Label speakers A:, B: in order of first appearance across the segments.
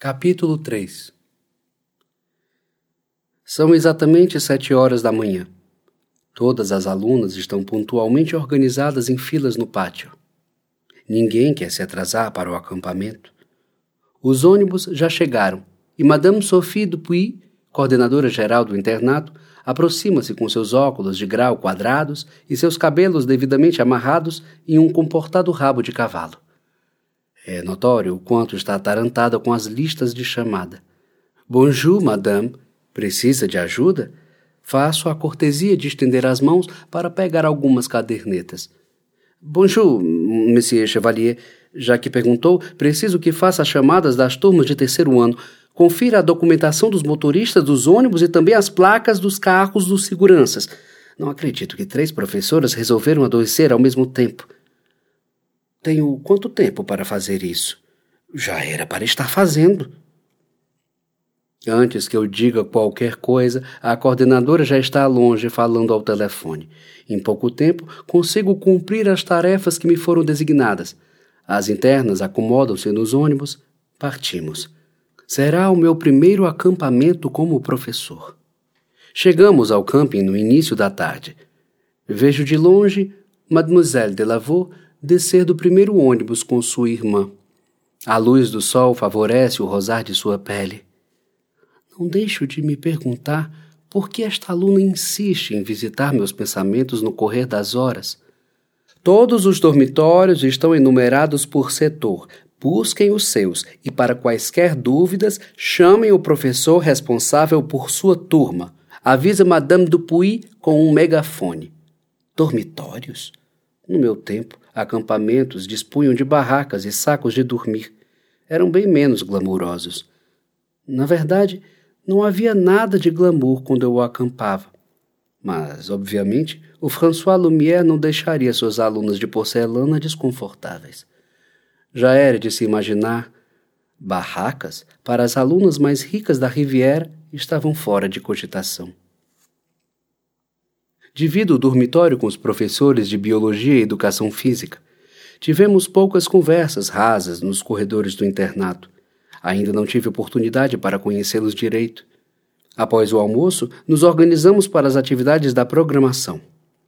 A: Capítulo 3 São exatamente sete horas da manhã. Todas as alunas estão pontualmente organizadas em filas no pátio. Ninguém quer se atrasar para o acampamento. Os ônibus já chegaram e Madame Sophie Dupuy, coordenadora geral do internato, aproxima-se com seus óculos de grau quadrados e seus cabelos devidamente amarrados em um comportado rabo de cavalo. É notório o quanto está atarantada com as listas de chamada. Bonjour, madame. Precisa de ajuda? Faço a cortesia de estender as mãos para pegar algumas cadernetas. Bonjour, monsieur Chevalier. Já que perguntou, preciso que faça as chamadas das turmas de terceiro ano. Confira a documentação dos motoristas dos ônibus e também as placas dos carros dos seguranças. Não acredito que três professoras resolveram adoecer ao mesmo tempo. Tenho quanto tempo para fazer isso? Já era para estar fazendo. Antes que eu diga qualquer coisa, a coordenadora já está longe falando ao telefone. Em pouco tempo, consigo cumprir as tarefas que me foram designadas. As internas acomodam-se nos ônibus, partimos. Será o meu primeiro acampamento como professor. Chegamos ao camping no início da tarde. Vejo de longe Mademoiselle Delavaux descer do primeiro ônibus com sua irmã. A luz do sol favorece o rosar de sua pele. Não deixo de me perguntar por que esta aluna insiste em visitar meus pensamentos no correr das horas. Todos os dormitórios estão enumerados por setor. Busquem os seus e, para quaisquer dúvidas, chamem o professor responsável por sua turma. Avisa Madame Dupuy com um megafone. Dormitórios? No meu tempo, acampamentos dispunham de barracas e sacos de dormir. Eram bem menos glamurosos. Na verdade, não havia nada de glamour quando eu acampava. Mas, obviamente, o François Lumière não deixaria suas alunas de porcelana desconfortáveis. Já era de se imaginar. Barracas, para as alunas mais ricas da Riviera, estavam fora de cogitação. Divido o dormitório com os professores de biologia e educação física. Tivemos poucas conversas rasas nos corredores do internato. Ainda não tive oportunidade para conhecê-los direito. Após o almoço, nos organizamos para as atividades da programação.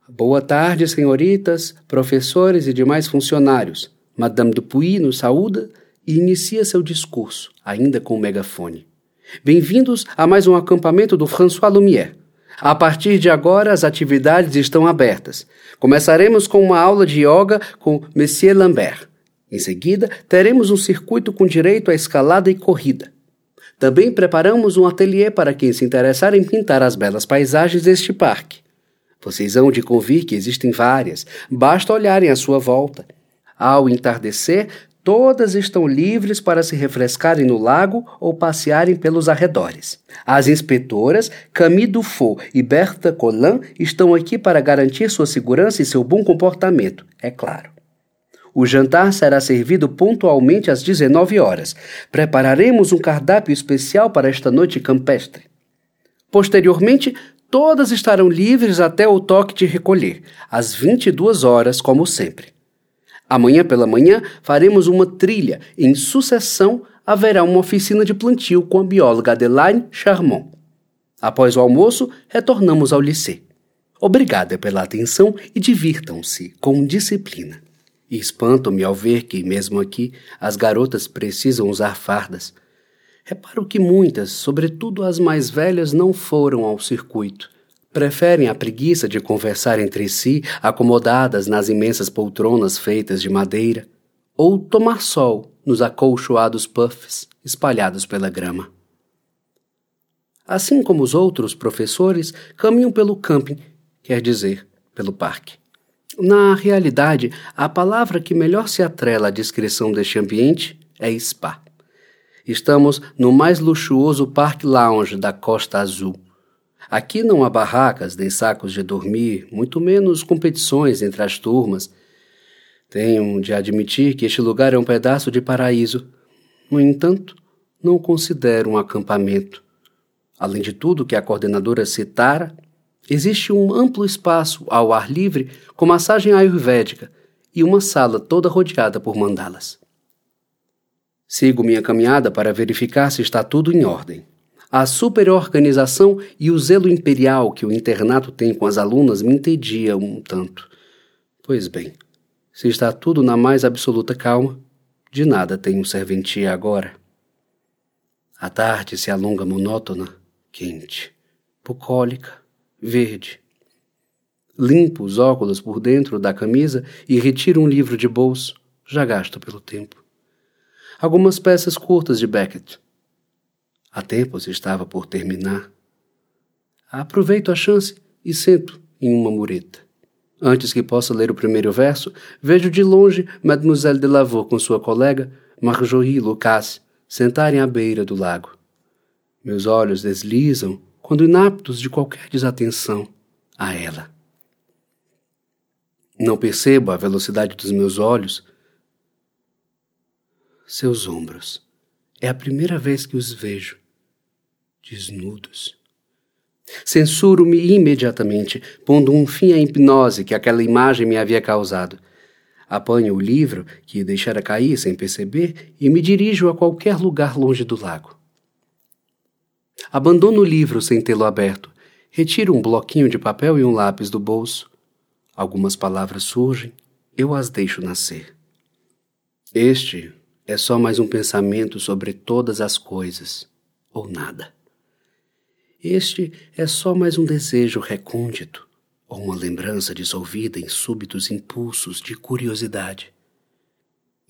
A: Boa tarde, senhoritas, professores e demais funcionários. Madame Dupuy nos saúda e inicia seu discurso, ainda com o megafone. Bem-vindos a mais um acampamento do François Lumière. A partir de agora, as atividades estão abertas. Começaremos com uma aula de yoga com Monsieur Lambert. Em seguida, teremos um circuito com direito à escalada e corrida. Também preparamos um ateliê para quem se interessar em pintar as belas paisagens deste parque. Vocês hão de convir que existem várias, basta olharem à sua volta. Ao entardecer, Todas estão livres para se refrescarem no lago ou passearem pelos arredores. As inspetoras Camille Dufaux e Bertha Collin estão aqui para garantir sua segurança e seu bom comportamento, é claro. O jantar será servido pontualmente às 19 horas. Prepararemos um cardápio especial para esta noite campestre. Posteriormente, todas estarão livres até o toque de recolher, às 22 horas, como sempre. Amanhã pela manhã faremos uma trilha. Em sucessão, haverá uma oficina de plantio com a bióloga Adelaine Charmont. Após o almoço, retornamos ao lycée. Obrigada pela atenção e divirtam-se com disciplina. E espanto-me ao ver que, mesmo aqui, as garotas precisam usar fardas. Reparo que muitas, sobretudo as mais velhas, não foram ao circuito preferem a preguiça de conversar entre si, acomodadas nas imensas poltronas feitas de madeira, ou tomar sol nos acolchoados puffs espalhados pela grama. Assim como os outros professores, caminham pelo camping, quer dizer, pelo parque. Na realidade, a palavra que melhor se atrela à descrição deste ambiente é spa. Estamos no mais luxuoso parque lounge da Costa Azul Aqui não há barracas nem sacos de dormir, muito menos competições entre as turmas. Tenho de admitir que este lugar é um pedaço de paraíso. No entanto, não considero um acampamento. Além de tudo que a coordenadora citara, existe um amplo espaço ao ar livre com massagem ayurvédica e uma sala toda rodeada por mandalas. Sigo minha caminhada para verificar se está tudo em ordem. A superorganização e o zelo imperial que o internato tem com as alunas me entediam um tanto. Pois bem, se está tudo na mais absoluta calma, de nada tenho serventia agora. A tarde se alonga monótona, quente, bucólica, verde. Limpo os óculos por dentro da camisa e retiro um livro de bolso, já gasto pelo tempo. Algumas peças curtas de Beckett. Há tempos estava por terminar. Aproveito a chance e sento em uma mureta. Antes que possa ler o primeiro verso, vejo de longe Mademoiselle de Lavaux com sua colega, Marjorie Lucas, sentarem à beira do lago. Meus olhos deslizam, quando inaptos de qualquer desatenção, a ela. Não percebo a velocidade dos meus olhos. Seus ombros. É a primeira vez que os vejo. Desnudos. Censuro-me imediatamente, pondo um fim à hipnose que aquela imagem me havia causado. Apanho o livro, que deixara cair sem perceber, e me dirijo a qualquer lugar longe do lago. Abandono o livro sem tê-lo aberto. Retiro um bloquinho de papel e um lápis do bolso. Algumas palavras surgem, eu as deixo nascer. Este é só mais um pensamento sobre todas as coisas, ou nada. Este é só mais um desejo recôndito ou uma lembrança dissolvida em súbitos impulsos de curiosidade.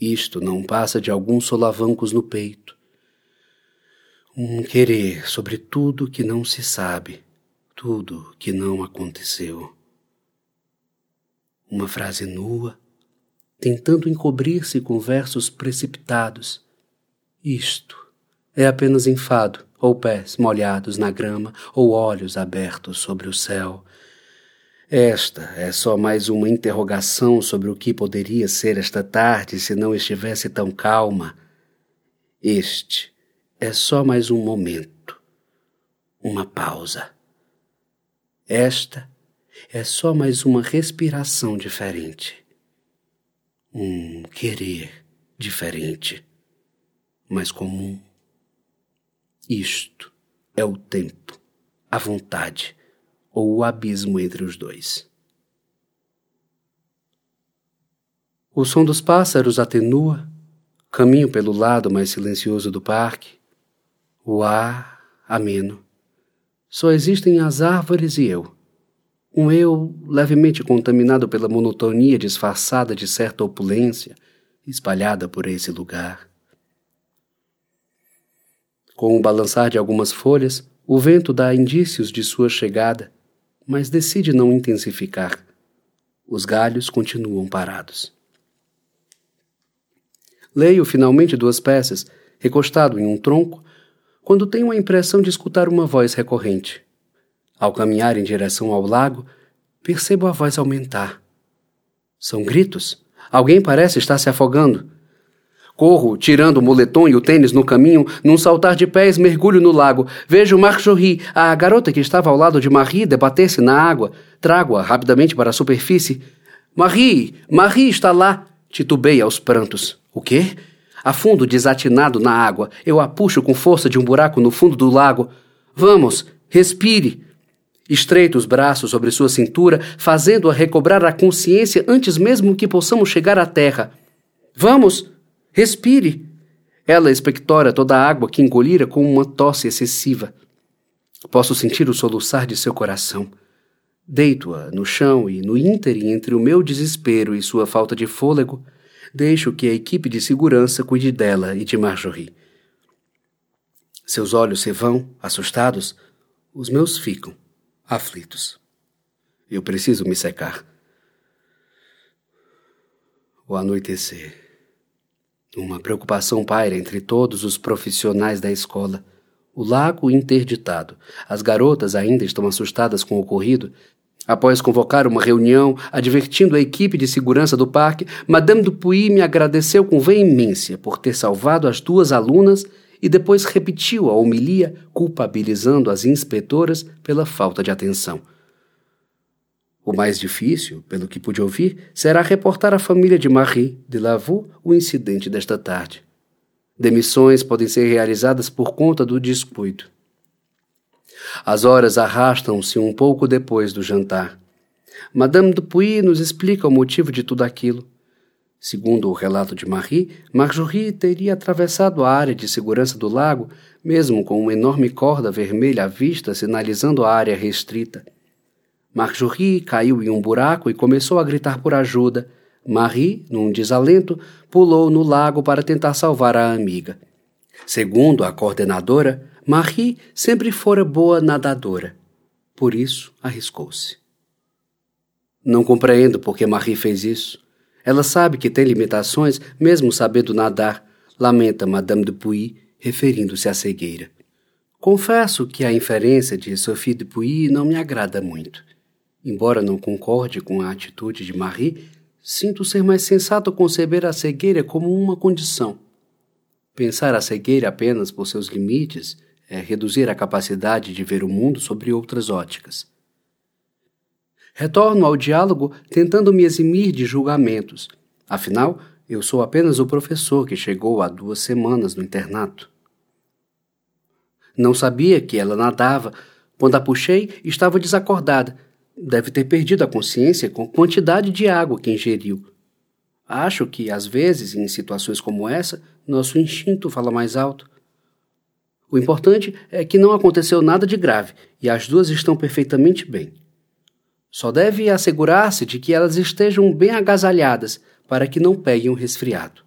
A: Isto não passa de alguns solavancos no peito. Um querer sobre tudo que não se sabe, tudo que não aconteceu. Uma frase nua, tentando encobrir-se com versos precipitados. Isto é apenas enfado ou pés molhados na grama, ou olhos abertos sobre o céu. Esta é só mais uma interrogação sobre o que poderia ser esta tarde se não estivesse tão calma. Este é só mais um momento, uma pausa. Esta é só mais uma respiração diferente, um querer diferente, mas comum. Isto é o tempo, a vontade ou o abismo entre os dois. O som dos pássaros atenua, caminho pelo lado mais silencioso do parque. O ar ameno. Só existem as árvores e eu. Um eu levemente contaminado pela monotonia disfarçada de certa opulência espalhada por esse lugar. Com o balançar de algumas folhas, o vento dá indícios de sua chegada, mas decide não intensificar. Os galhos continuam parados. Leio finalmente duas peças, recostado em um tronco, quando tenho a impressão de escutar uma voz recorrente. Ao caminhar em direção ao lago, percebo a voz aumentar. São gritos. Alguém parece estar se afogando. Corro, tirando o moletom e o tênis no caminho, num saltar de pés mergulho no lago. Vejo Marjorie, a garota que estava ao lado de Marie, debater-se na água. Trago-a rapidamente para a superfície. Marie! Marie está lá! Titubei aos prantos. O quê? Afundo desatinado na água. Eu a puxo com força de um buraco no fundo do lago. Vamos, respire! Estreito os braços sobre sua cintura, fazendo-a recobrar a consciência antes mesmo que possamos chegar à terra. Vamos! Respire! Ela expectora toda a água que engolira com uma tosse excessiva. Posso sentir o soluçar de seu coração. Deito-a no chão e, no ínterim entre o meu desespero e sua falta de fôlego, deixo que a equipe de segurança cuide dela e de Marjorie. Seus olhos se vão, assustados, os meus ficam, aflitos. Eu preciso me secar. O anoitecer. Uma preocupação paira entre todos os profissionais da escola. O lago interditado. As garotas ainda estão assustadas com o ocorrido. Após convocar uma reunião, advertindo a equipe de segurança do parque, Madame Dupuy me agradeceu com veemência por ter salvado as duas alunas e depois repetiu a homilia, culpabilizando as inspetoras pela falta de atenção. O mais difícil, pelo que pude ouvir, será reportar à família de Marie de Lavaux o incidente desta tarde. Demissões podem ser realizadas por conta do descuido. As horas arrastam-se um pouco depois do jantar. Madame Dupuy nos explica o motivo de tudo aquilo. Segundo o relato de Marie, Marjorie teria atravessado a área de segurança do lago, mesmo com uma enorme corda vermelha à vista sinalizando a área restrita. Marjorie caiu em um buraco e começou a gritar por ajuda. Marie, num desalento, pulou no lago para tentar salvar a amiga. Segundo a coordenadora, Marie sempre fora boa nadadora. Por isso, arriscou-se. Não compreendo por que Marie fez isso. Ela sabe que tem limitações, mesmo sabendo nadar, lamenta Madame de Puy, referindo-se à cegueira. Confesso que a inferência de Sophie de Puy não me agrada muito. Embora não concorde com a atitude de Marie, sinto ser mais sensato conceber a cegueira como uma condição. Pensar a cegueira apenas por seus limites é reduzir a capacidade de ver o mundo sobre outras óticas. Retorno ao diálogo tentando me eximir de julgamentos. Afinal, eu sou apenas o professor que chegou há duas semanas no internato. Não sabia que ela nadava. Quando a puxei, estava desacordada. Deve ter perdido a consciência com a quantidade de água que ingeriu. Acho que, às vezes, em situações como essa, nosso instinto fala mais alto. O importante é que não aconteceu nada de grave e as duas estão perfeitamente bem. Só deve assegurar-se de que elas estejam bem agasalhadas para que não peguem um resfriado.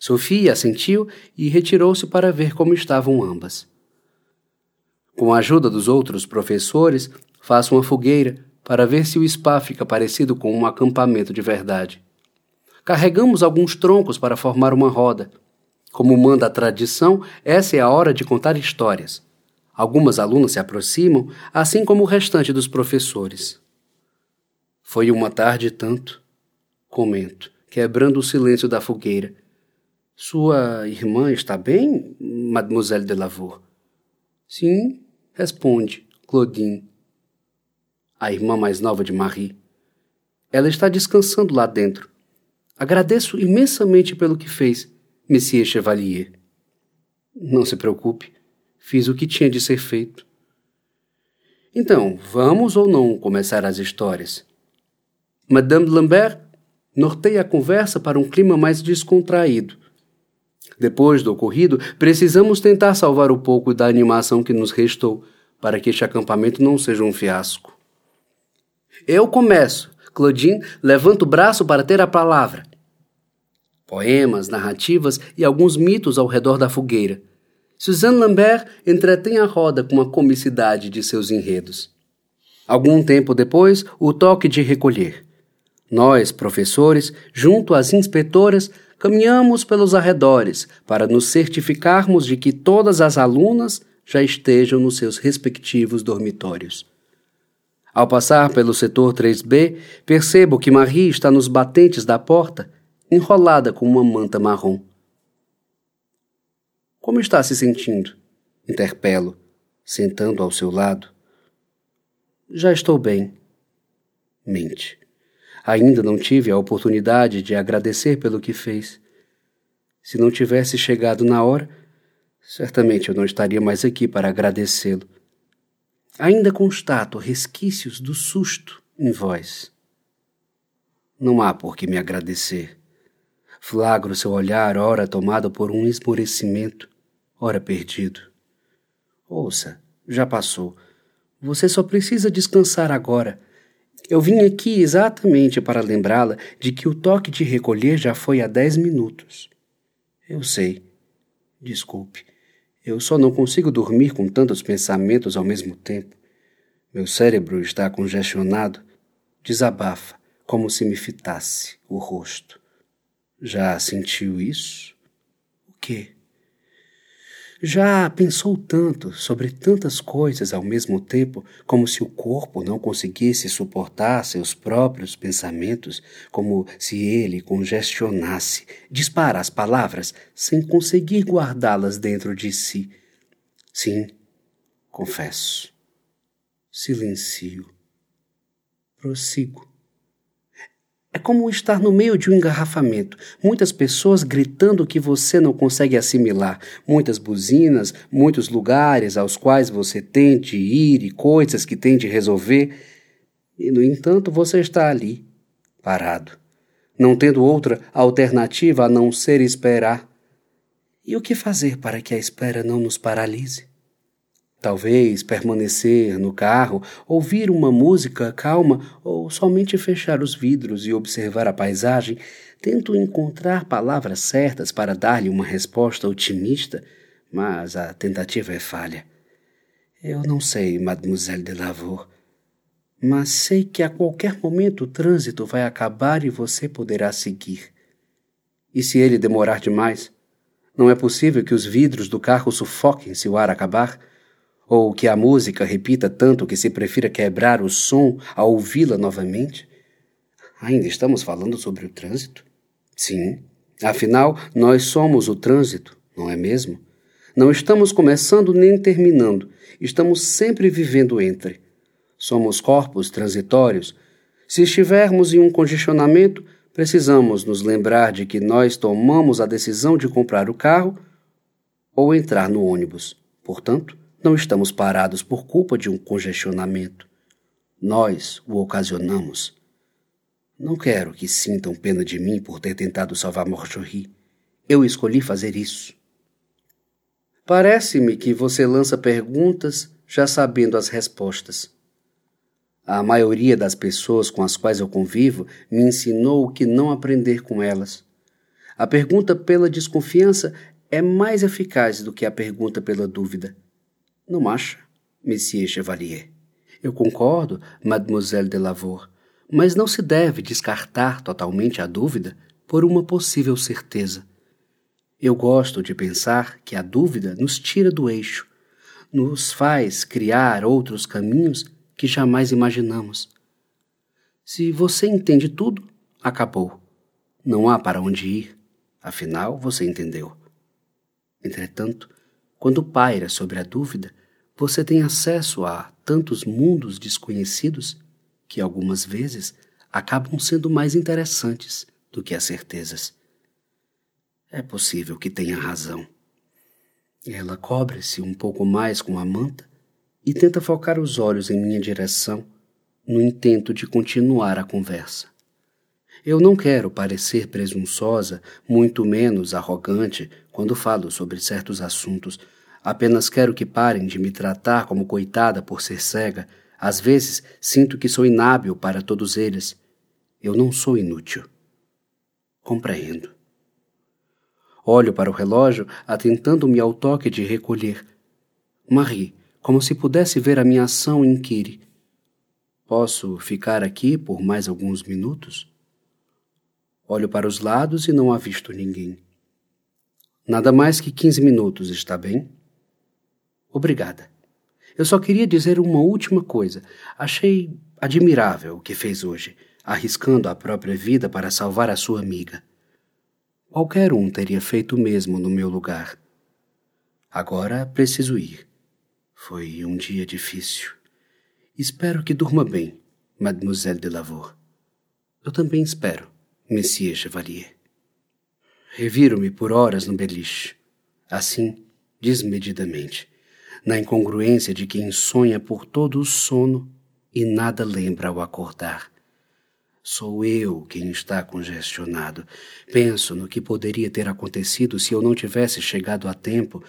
A: Sofia assentiu e retirou-se para ver como estavam ambas. Com a ajuda dos outros professores, faço uma fogueira para ver se o spa fica parecido com um acampamento de verdade. Carregamos alguns troncos para formar uma roda. Como manda a tradição, essa é a hora de contar histórias. Algumas alunas se aproximam, assim como o restante dos professores. Foi uma tarde tanto, comento, quebrando o silêncio da fogueira. Sua irmã está bem, Mademoiselle de Lavour? Sim, responde Claudine, a irmã mais nova de Marie. Ela está descansando lá dentro. Agradeço imensamente pelo que fez, Monsieur Chevalier. Não se preocupe. Fiz o que tinha de ser feito. Então, vamos ou não começar as histórias? Madame Lambert norteia a conversa para um clima mais descontraído. Depois do ocorrido, precisamos tentar salvar o pouco da animação que nos restou, para que este acampamento não seja um fiasco. Eu começo. Claudine levanta o braço para ter a palavra. Poemas, narrativas e alguns mitos ao redor da fogueira. Suzanne Lambert entretém a roda com a comicidade de seus enredos. Algum tempo depois, o toque de recolher. Nós, professores, junto às inspetoras, caminhamos pelos arredores para nos certificarmos de que todas as alunas já estejam nos seus respectivos dormitórios. Ao passar pelo setor 3B, percebo que Marie está nos batentes da porta, enrolada com uma manta marrom. Como está se sentindo? Interpelo, sentando ao seu lado. Já estou bem. Mente. Ainda não tive a oportunidade de agradecer pelo que fez. Se não tivesse chegado na hora, certamente eu não estaria mais aqui para agradecê-lo. Ainda constato resquícios do susto em voz. Não há por que me agradecer. Flagro seu olhar, ora tomado por um esmorecimento, ora perdido. Ouça, já passou. Você só precisa descansar agora. Eu vim aqui exatamente para lembrá-la de que o toque de recolher já foi há dez minutos. Eu sei. Desculpe. Eu só não consigo dormir com tantos pensamentos ao mesmo tempo. Meu cérebro está congestionado. Desabafa, como se me fitasse o rosto. Já sentiu isso? O quê? Já pensou tanto sobre tantas coisas ao mesmo tempo, como se o corpo não conseguisse suportar seus próprios pensamentos, como se ele congestionasse, dispara as palavras sem conseguir guardá-las dentro de si? Sim, confesso. Silencio. Prossigo. É como estar no meio de um engarrafamento, muitas pessoas gritando que você não consegue assimilar, muitas buzinas, muitos lugares aos quais você tem de ir e coisas que tem de resolver, e no entanto você está ali, parado, não tendo outra alternativa a não ser esperar. E o que fazer para que a espera não nos paralise? Talvez permanecer no carro, ouvir uma música calma ou somente fechar os vidros e observar a paisagem, tento encontrar palavras certas para dar-lhe uma resposta otimista, mas a tentativa é falha. Eu não sei, Mademoiselle de Lavour, mas sei que a qualquer momento o trânsito vai acabar e você poderá seguir. E se ele demorar demais? Não é possível que os vidros do carro sufoquem se o ar acabar? Ou que a música repita tanto que se prefira quebrar o som ao ouvi-la novamente? Ainda estamos falando sobre o trânsito? Sim. Afinal, nós somos o trânsito, não é mesmo? Não estamos começando nem terminando, estamos sempre vivendo entre. Somos corpos transitórios. Se estivermos em um congestionamento, precisamos nos lembrar de que nós tomamos a decisão de comprar o carro ou entrar no ônibus. Portanto, não estamos parados por culpa de um congestionamento. Nós o ocasionamos. Não quero que sintam pena de mim por ter tentado salvar Morchorri. Eu escolhi fazer isso. Parece-me que você lança perguntas já sabendo as respostas. A maioria das pessoas com as quais eu convivo me ensinou que não aprender com elas. A pergunta pela desconfiança é mais eficaz do que a pergunta pela dúvida. Não acha, Monsieur Chevalier? Eu concordo, Mademoiselle de Lavour, mas não se deve descartar totalmente a dúvida por uma possível certeza. Eu gosto de pensar que a dúvida nos tira do eixo, nos faz criar outros caminhos que jamais imaginamos. Se você entende tudo, acabou. Não há para onde ir. Afinal, você entendeu. Entretanto, quando paira sobre a dúvida, você tem acesso a tantos mundos desconhecidos que algumas vezes acabam sendo mais interessantes do que as certezas. É possível que tenha razão. Ela cobre-se um pouco mais com a manta e tenta focar os olhos em minha direção no intento de continuar a conversa. Eu não quero parecer presunçosa, muito menos arrogante, quando falo sobre certos assuntos Apenas quero que parem de me tratar como coitada por ser cega. Às vezes sinto que sou inábil para todos eles. Eu não sou inútil. Compreendo. Olho para o relógio, atentando-me ao toque de recolher. Marie, como se pudesse ver a minha ação, inquire. Posso ficar aqui por mais alguns minutos? Olho para os lados e não avisto ninguém. Nada mais que quinze minutos, está bem? Obrigada. Eu só queria dizer uma última coisa. Achei admirável o que fez hoje, arriscando a própria vida para salvar a sua amiga. Qualquer um teria feito o mesmo no meu lugar. Agora preciso ir. Foi um dia difícil. Espero que durma bem, Mademoiselle de Lavour. Eu também espero, Monsieur Chevalier. Reviro-me por horas no beliche, assim, desmedidamente na incongruência de quem sonha por todo o sono e nada lembra ao acordar. Sou eu quem está congestionado. Penso no que poderia ter acontecido se eu não tivesse chegado a tempo.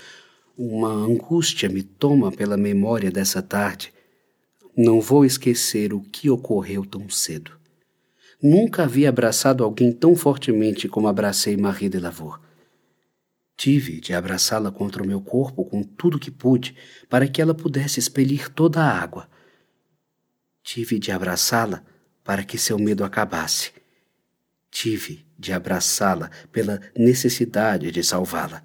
A: Uma angústia me toma pela memória dessa tarde. Não vou esquecer o que ocorreu tão cedo. Nunca havia abraçado alguém tão fortemente como abracei Marie de Lavour. Tive de abraçá-la contra o meu corpo com tudo que pude para que ela pudesse expelir toda a água. Tive de abraçá-la para que seu medo acabasse. Tive de abraçá-la pela necessidade de salvá-la.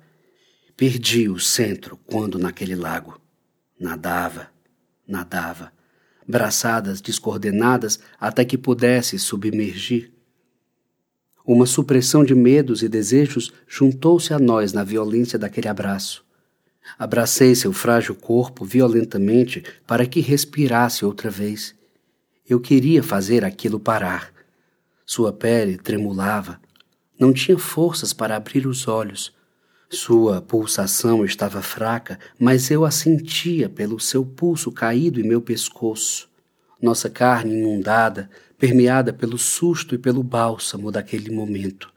A: Perdi o centro quando naquele lago nadava, nadava, braçadas descoordenadas até que pudesse submergir. Uma supressão de medos e desejos juntou-se a nós na violência daquele abraço. Abracei seu frágil corpo violentamente para que respirasse outra vez. Eu queria fazer aquilo parar. Sua pele tremulava. Não tinha forças para abrir os olhos. Sua pulsação estava fraca, mas eu a sentia pelo seu pulso caído em meu pescoço. Nossa carne inundada, permeada pelo susto e pelo bálsamo daquele momento.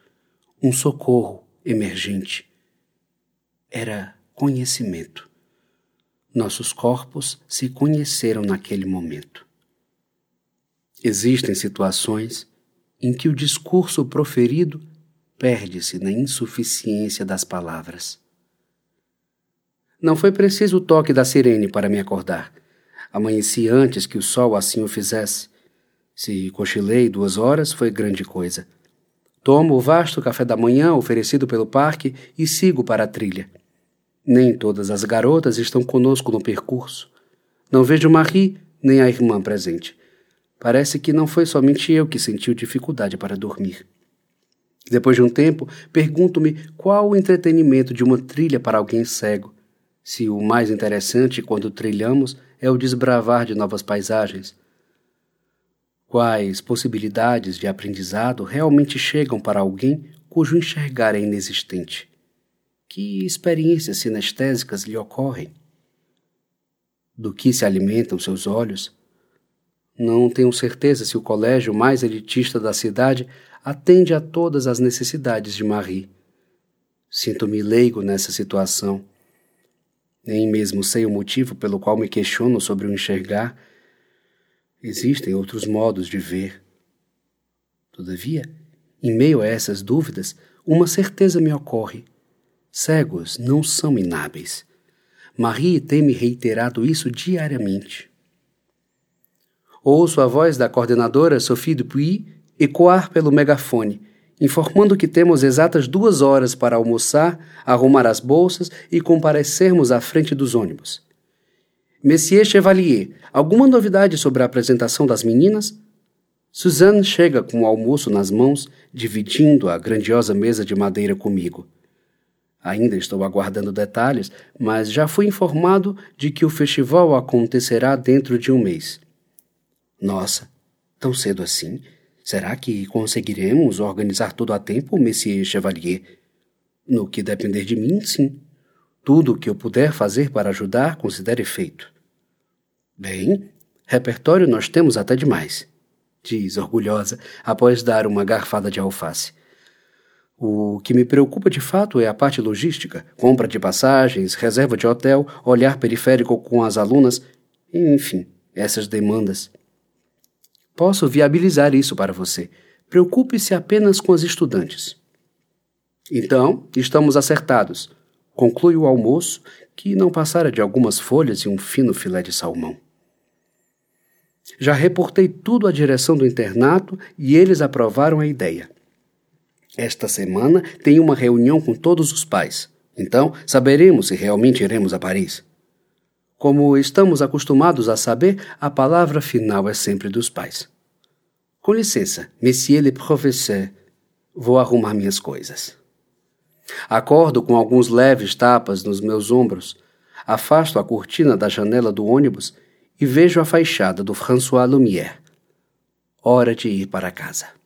A: Um socorro emergente. Era conhecimento. Nossos corpos se conheceram naquele momento. Existem situações em que o discurso proferido perde-se na insuficiência das palavras. Não foi preciso o toque da sirene para me acordar. Amanheci antes que o sol assim o fizesse. Se cochilei duas horas, foi grande coisa. Tomo o vasto café da manhã oferecido pelo parque e sigo para a trilha. Nem todas as garotas estão conosco no percurso. Não vejo Marie nem a irmã presente. Parece que não foi somente eu que sentiu dificuldade para dormir. Depois de um tempo, pergunto-me qual o entretenimento de uma trilha para alguém cego. Se o mais interessante quando trilhamos é o desbravar de novas paisagens. Quais possibilidades de aprendizado realmente chegam para alguém cujo enxergar é inexistente? Que experiências sinestésicas lhe ocorrem? Do que se alimentam seus olhos? Não tenho certeza se o colégio mais elitista da cidade atende a todas as necessidades de Marie. Sinto-me leigo nessa situação. Nem mesmo sei o motivo pelo qual me questiono sobre o enxergar. Existem outros modos de ver. Todavia, em meio a essas dúvidas, uma certeza me ocorre. Cegos não são inábeis. Marie tem me reiterado isso diariamente. Ouço a voz da coordenadora Sophie Dupuy ecoar pelo megafone, informando que temos exatas duas horas para almoçar, arrumar as bolsas e comparecermos à frente dos ônibus. Monsieur Chevalier, alguma novidade sobre a apresentação das meninas? Suzanne chega com o almoço nas mãos, dividindo a grandiosa mesa de madeira comigo. Ainda estou aguardando detalhes, mas já fui informado de que o festival acontecerá dentro de um mês. Nossa, tão cedo assim? Será que conseguiremos organizar tudo a tempo, Monsieur Chevalier? No que depender de mim, sim. Tudo o que eu puder fazer para ajudar, considere feito. Bem, repertório nós temos até demais, diz orgulhosa, após dar uma garfada de alface. O que me preocupa de fato é a parte logística: compra de passagens, reserva de hotel, olhar periférico com as alunas, enfim, essas demandas. Posso viabilizar isso para você. Preocupe-se apenas com as estudantes. Então, estamos acertados. Conclui o almoço, que não passara de algumas folhas e um fino filé de salmão. Já reportei tudo à direção do internato e eles aprovaram a ideia. Esta semana tem uma reunião com todos os pais, então saberemos se realmente iremos a Paris. Como estamos acostumados a saber, a palavra final é sempre dos pais. Com licença, monsieur le professeur, vou arrumar minhas coisas. Acordo com alguns leves tapas nos meus ombros, afasto a cortina da janela do ônibus e vejo a fachada do François Lumière. Hora de ir para casa.